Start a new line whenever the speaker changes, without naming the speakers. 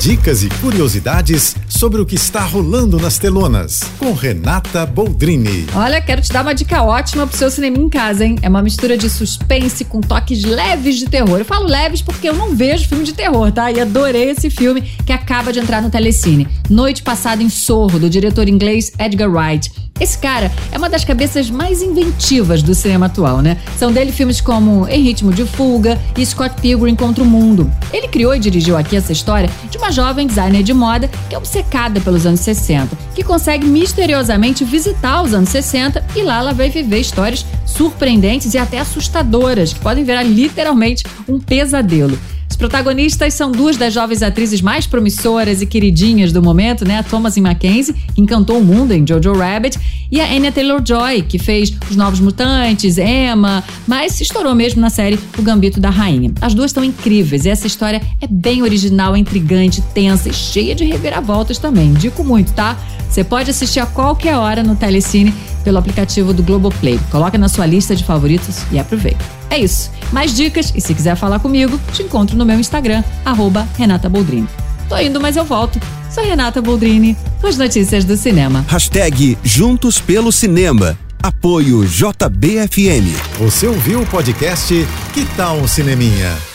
Dicas e curiosidades sobre o que está rolando nas telonas, com Renata Boldrini.
Olha, quero te dar uma dica ótima pro seu cinema em casa, hein? É uma mistura de suspense com toques leves de terror. Eu falo leves porque eu não vejo filme de terror, tá? E adorei esse filme que acaba de entrar no Telecine. Noite Passada em Sorro, do diretor inglês Edgar Wright. Esse cara é uma das cabeças mais inventivas do cinema atual, né? São dele filmes como Em Ritmo de Fuga e Scott Pilgrim contra o Mundo. Ele criou e dirigiu aqui essa história de uma jovem designer de moda que é obcecada pelos anos 60, que consegue misteriosamente visitar os anos 60 e lá ela vai viver histórias surpreendentes e até assustadoras, que podem virar literalmente um pesadelo protagonistas são duas das jovens atrizes mais promissoras e queridinhas do momento, né? A Thomasin Mackenzie, que encantou o mundo em Jojo Rabbit, e a Anya Taylor-Joy, que fez Os Novos Mutantes, Emma, mas estourou mesmo na série O Gambito da Rainha. As duas estão incríveis e essa história é bem original, intrigante, tensa e cheia de reviravoltas também. Dico muito, tá? Você pode assistir a qualquer hora no Telecine pelo aplicativo do Globoplay. Coloca na sua lista de favoritos e aproveita. É isso. Mais dicas e se quiser falar comigo, te encontro no meu Instagram, arroba Renata Boldrini. Tô indo, mas eu volto. Sou Renata Boldrini, com as notícias do cinema.
Hashtag Juntos pelo Cinema. Apoio JBFM.
Você ouviu o podcast Que tal um Cineminha?